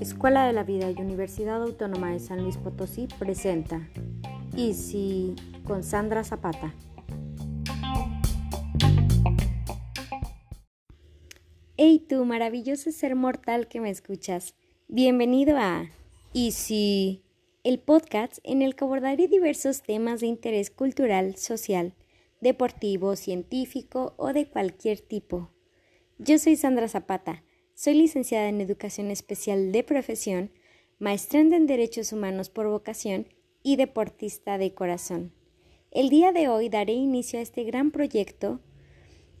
Escuela de la Vida y Universidad Autónoma de San Luis Potosí presenta Easy con Sandra Zapata. Hey tú, maravilloso ser mortal que me escuchas. Bienvenido a Easy, el podcast en el que abordaré diversos temas de interés cultural, social, deportivo, científico o de cualquier tipo. Yo soy Sandra Zapata soy licenciada en Educación Especial de Profesión, maestranda en Derechos Humanos por vocación y deportista de corazón. El día de hoy daré inicio a este gran proyecto,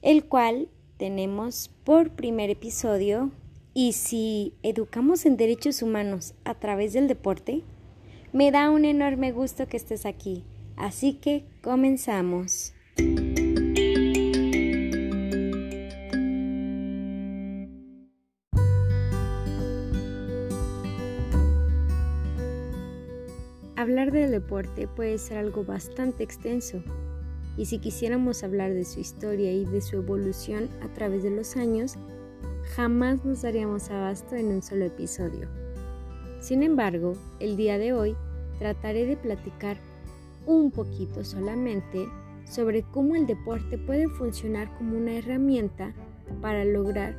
el cual tenemos por primer episodio y si educamos en derechos humanos a través del deporte, me da un enorme gusto que estés aquí. Así que comenzamos. Hablar del deporte puede ser algo bastante extenso, y si quisiéramos hablar de su historia y de su evolución a través de los años, jamás nos daríamos abasto en un solo episodio. Sin embargo, el día de hoy trataré de platicar un poquito solamente sobre cómo el deporte puede funcionar como una herramienta para lograr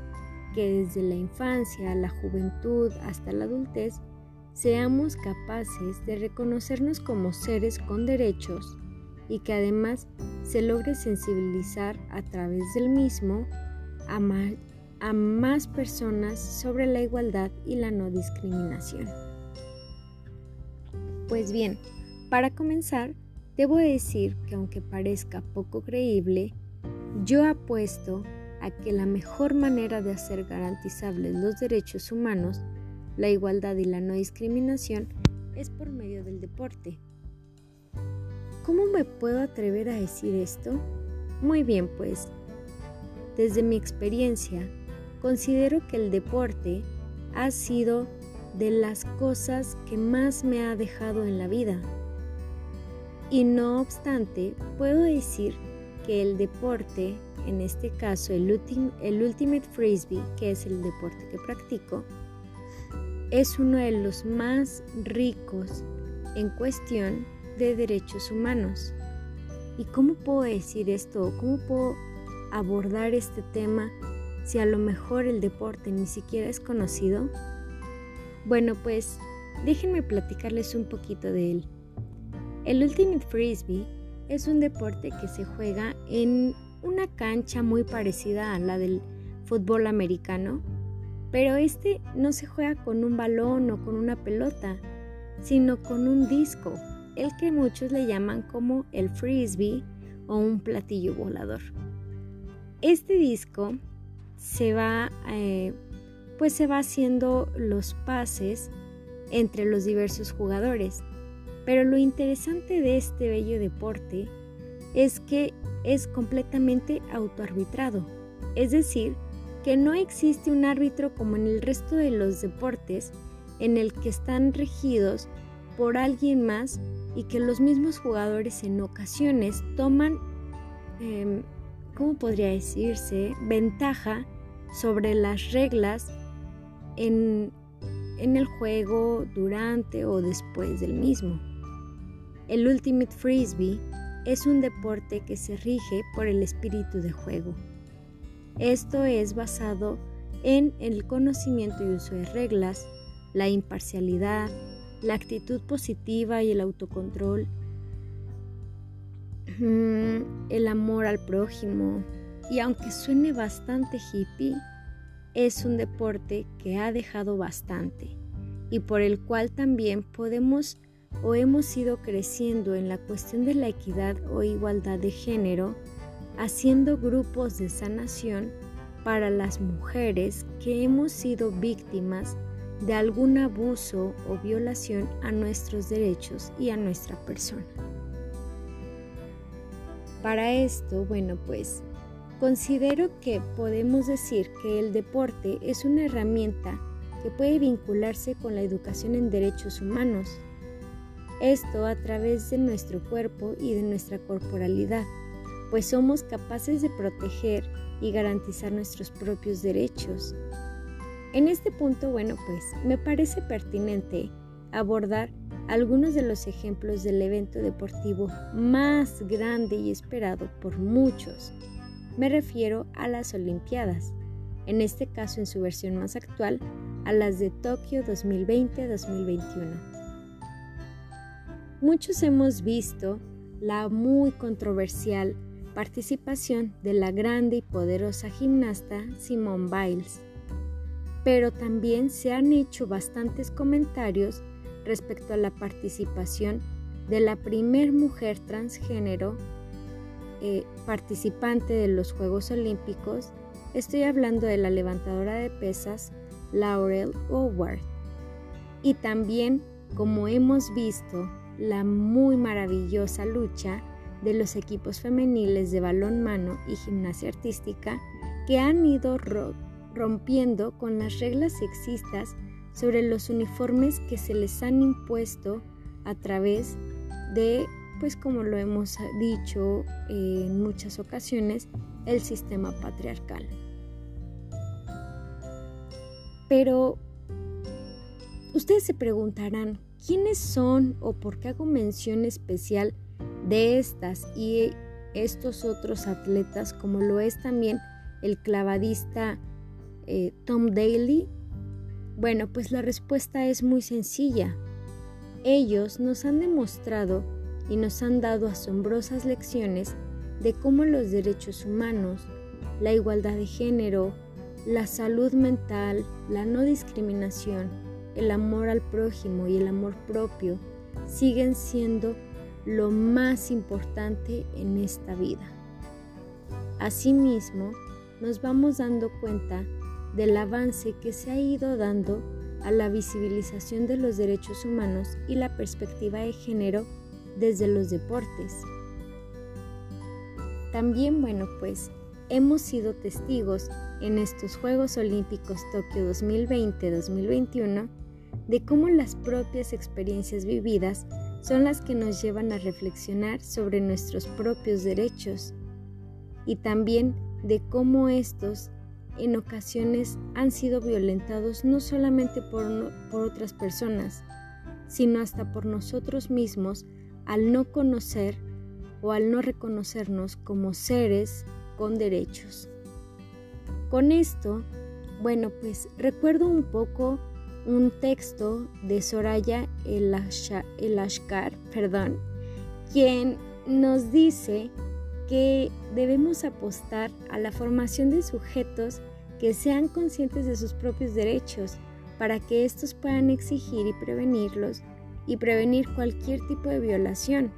que desde la infancia, la juventud hasta la adultez seamos capaces de reconocernos como seres con derechos y que además se logre sensibilizar a través del mismo a más, personas sobre la igualdad y la no discriminación. Pues bien, para comenzar, debo decir que aunque parezca poco creíble, yo apuesto a que la mejor manera de hacer garantizables los derechos humanos la igualdad y la no discriminación es por medio del deporte. ¿Cómo me puedo atrever a decir esto? Muy bien, pues, desde mi experiencia, considero que el deporte ha sido de las cosas que más me ha dejado en la vida. Y no obstante, puedo decir que el deporte, en este caso el, el Ultimate Frisbee, que es el deporte que practico, es uno de los más ricos en cuestión de derechos humanos. ¿Y cómo puedo decir esto? ¿Cómo puedo abordar este tema si a lo mejor el deporte ni siquiera es conocido? Bueno, pues déjenme platicarles un poquito de él. El Ultimate Frisbee es un deporte que se juega en una cancha muy parecida a la del fútbol americano, pero este no se juega con un balón o con una pelota, sino con un disco, el que muchos le llaman como el frisbee o un platillo volador. Este disco se va, eh, pues se va haciendo los pases entre los diversos jugadores. Pero lo interesante de este bello deporte es que es completamente autoarbitrado, es decir, que no existe un árbitro como en el resto de los deportes en el que están regidos por alguien más y que los mismos jugadores en ocasiones toman, em, ¿cómo podría decirse?, ventaja sobre las reglas en, en el juego durante o después del mismo. El Ultimate Frisbee es un deporte que se rige por el espíritu de juego. Esto es basado en el conocimiento y uso de reglas, la imparcialidad, la actitud positiva y el autocontrol, mm, el amor al prójimo. Y aunque suene bastante hippie, es un deporte que ha dejado bastante y por el cual también podemos o hemos ido creciendo en la cuestión de la equidad o igualdad de género haciendo grupos de sanación para las mujeres que hemos sido víctimas de algún abuso o violación a nuestros derechos y a nuestra persona. Para esto, bueno, pues considero que podemos decir que el deporte es una herramienta que puede vincularse con la educación en derechos humanos. Esto a través de nuestro cuerpo y de nuestra corporalidad pues somos capaces de proteger y garantizar nuestros propios derechos. En este punto, bueno, pues me parece pertinente abordar algunos de los ejemplos del evento deportivo más grande y esperado por muchos. Me refiero a las Olimpiadas, en este caso en su versión más actual, a las de Tokio 2020-2021. Muchos hemos visto la muy controversial participación de la grande y poderosa gimnasta Simone Biles, pero también se han hecho bastantes comentarios respecto a la participación de la primer mujer transgénero eh, participante de los Juegos Olímpicos, estoy hablando de la levantadora de pesas Laurel Howard. Y también, como hemos visto, la muy maravillosa lucha de los equipos femeniles de balón mano y gimnasia artística que han ido rompiendo con las reglas sexistas sobre los uniformes que se les han impuesto a través de, pues como lo hemos dicho en muchas ocasiones, el sistema patriarcal. Pero ustedes se preguntarán, ¿quiénes son o por qué hago mención especial de estas y estos otros atletas, como lo es también el clavadista eh, Tom Daly bueno, pues la respuesta es muy sencilla. Ellos nos han demostrado y nos han dado asombrosas lecciones de cómo los derechos humanos, la igualdad de género, la salud mental, la no discriminación, el amor al prójimo y el amor propio siguen siendo lo más importante en esta vida. Asimismo, nos vamos dando cuenta del avance que se ha ido dando a la visibilización de los derechos humanos y la perspectiva de género desde los deportes. También, bueno, pues hemos sido testigos en estos Juegos Olímpicos Tokio 2020-2021 de cómo las propias experiencias vividas son las que nos llevan a reflexionar sobre nuestros propios derechos y también de cómo estos en ocasiones han sido violentados no solamente por, otras personas, sino hasta por nosotros mismos al no conocer o al no reconocernos como seres con derechos. Con esto, bueno, pues recuerdo un poco un texto de Soraya Elashkar, perdón, quien nos dice que debemos apostar a la formación de sujetos que sean conscientes de sus propios derechos para que estos puedan exigir y prevenirlos y prevenir cualquier tipo de violación.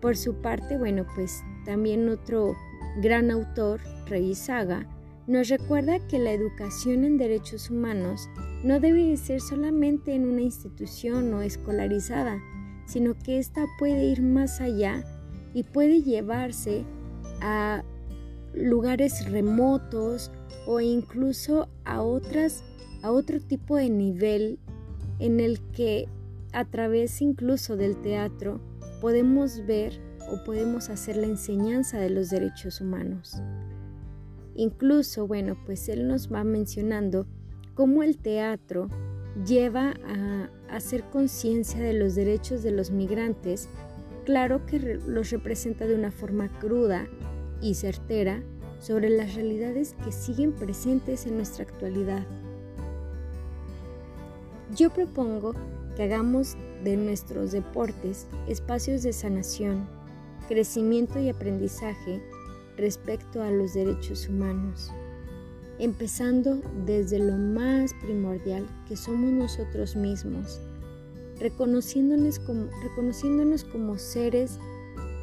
Por su parte, bueno, pues también otro gran autor, Rey Saga, nos recuerda que la educación en derechos humanos no debe ser solamente en una institución o escolarizada, sino que ésta puede ir más allá y puede llevarse a lugares remotos o incluso a otras a otro tipo de nivel en el que a través incluso del teatro podemos ver o podemos hacer la enseñanza de los derechos humanos. Incluso, bueno, pues él nos va mencionando cómo el teatro lleva a hacer conciencia de los derechos de los migrantes claro que los representa de una forma cruda y certera sobre las realidades que siguen presentes en nuestra actualidad. Yo propongo que hagamos de nuestros deportes espacios de sanación, crecimiento y aprendizaje respecto a los derechos humanos, empezando desde lo más primordial que somos nosotros mismos reconociéndonos como, reconociéndonos como seres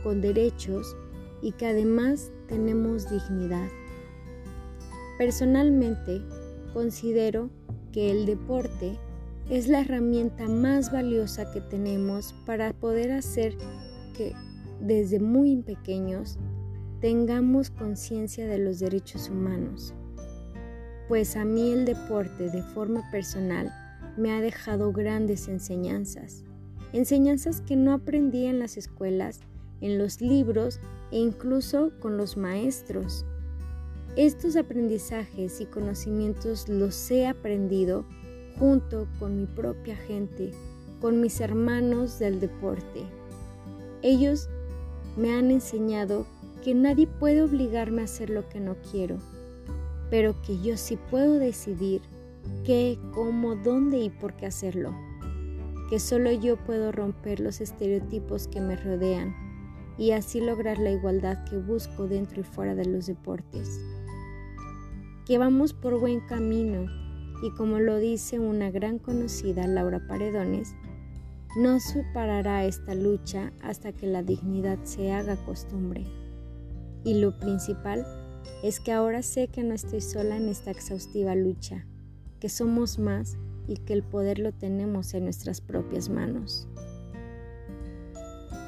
con derechos y que además tenemos dignidad. Personalmente, considero que el deporte es la herramienta más valiosa que tenemos para poder hacer que desde muy pequeños tengamos conciencia de los derechos humanos. Pues a mí el deporte de forma personal me ha dejado grandes enseñanzas, enseñanzas que no aprendí en las escuelas, en los libros e incluso con los maestros. Estos aprendizajes y conocimientos los he aprendido junto con mi propia gente, con mis hermanos del deporte. Ellos me han enseñado que nadie puede obligarme a hacer lo que no quiero, pero que yo sí puedo decidir qué, cómo, dónde y por qué hacerlo. Que solo yo puedo romper los estereotipos que me rodean y así lograr la igualdad que busco dentro y fuera de los deportes. Que vamos por buen camino y como lo dice una gran conocida Laura Paredones, no separará esta lucha hasta que la dignidad se haga costumbre. Y lo principal es que ahora sé que no estoy sola en esta exhaustiva lucha, que somos más y que el poder lo tenemos en nuestras propias manos.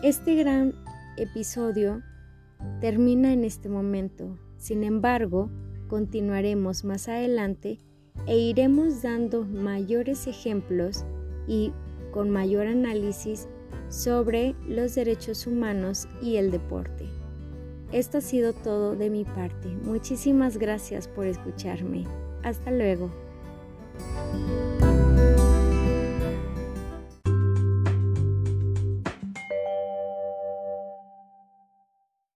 Este gran episodio termina en este momento, sin embargo, continuaremos más adelante e iremos dando mayores ejemplos y con mayor análisis sobre los derechos humanos y el deporte. Esto ha sido todo de mi parte. Muchísimas gracias por escucharme. Hasta luego.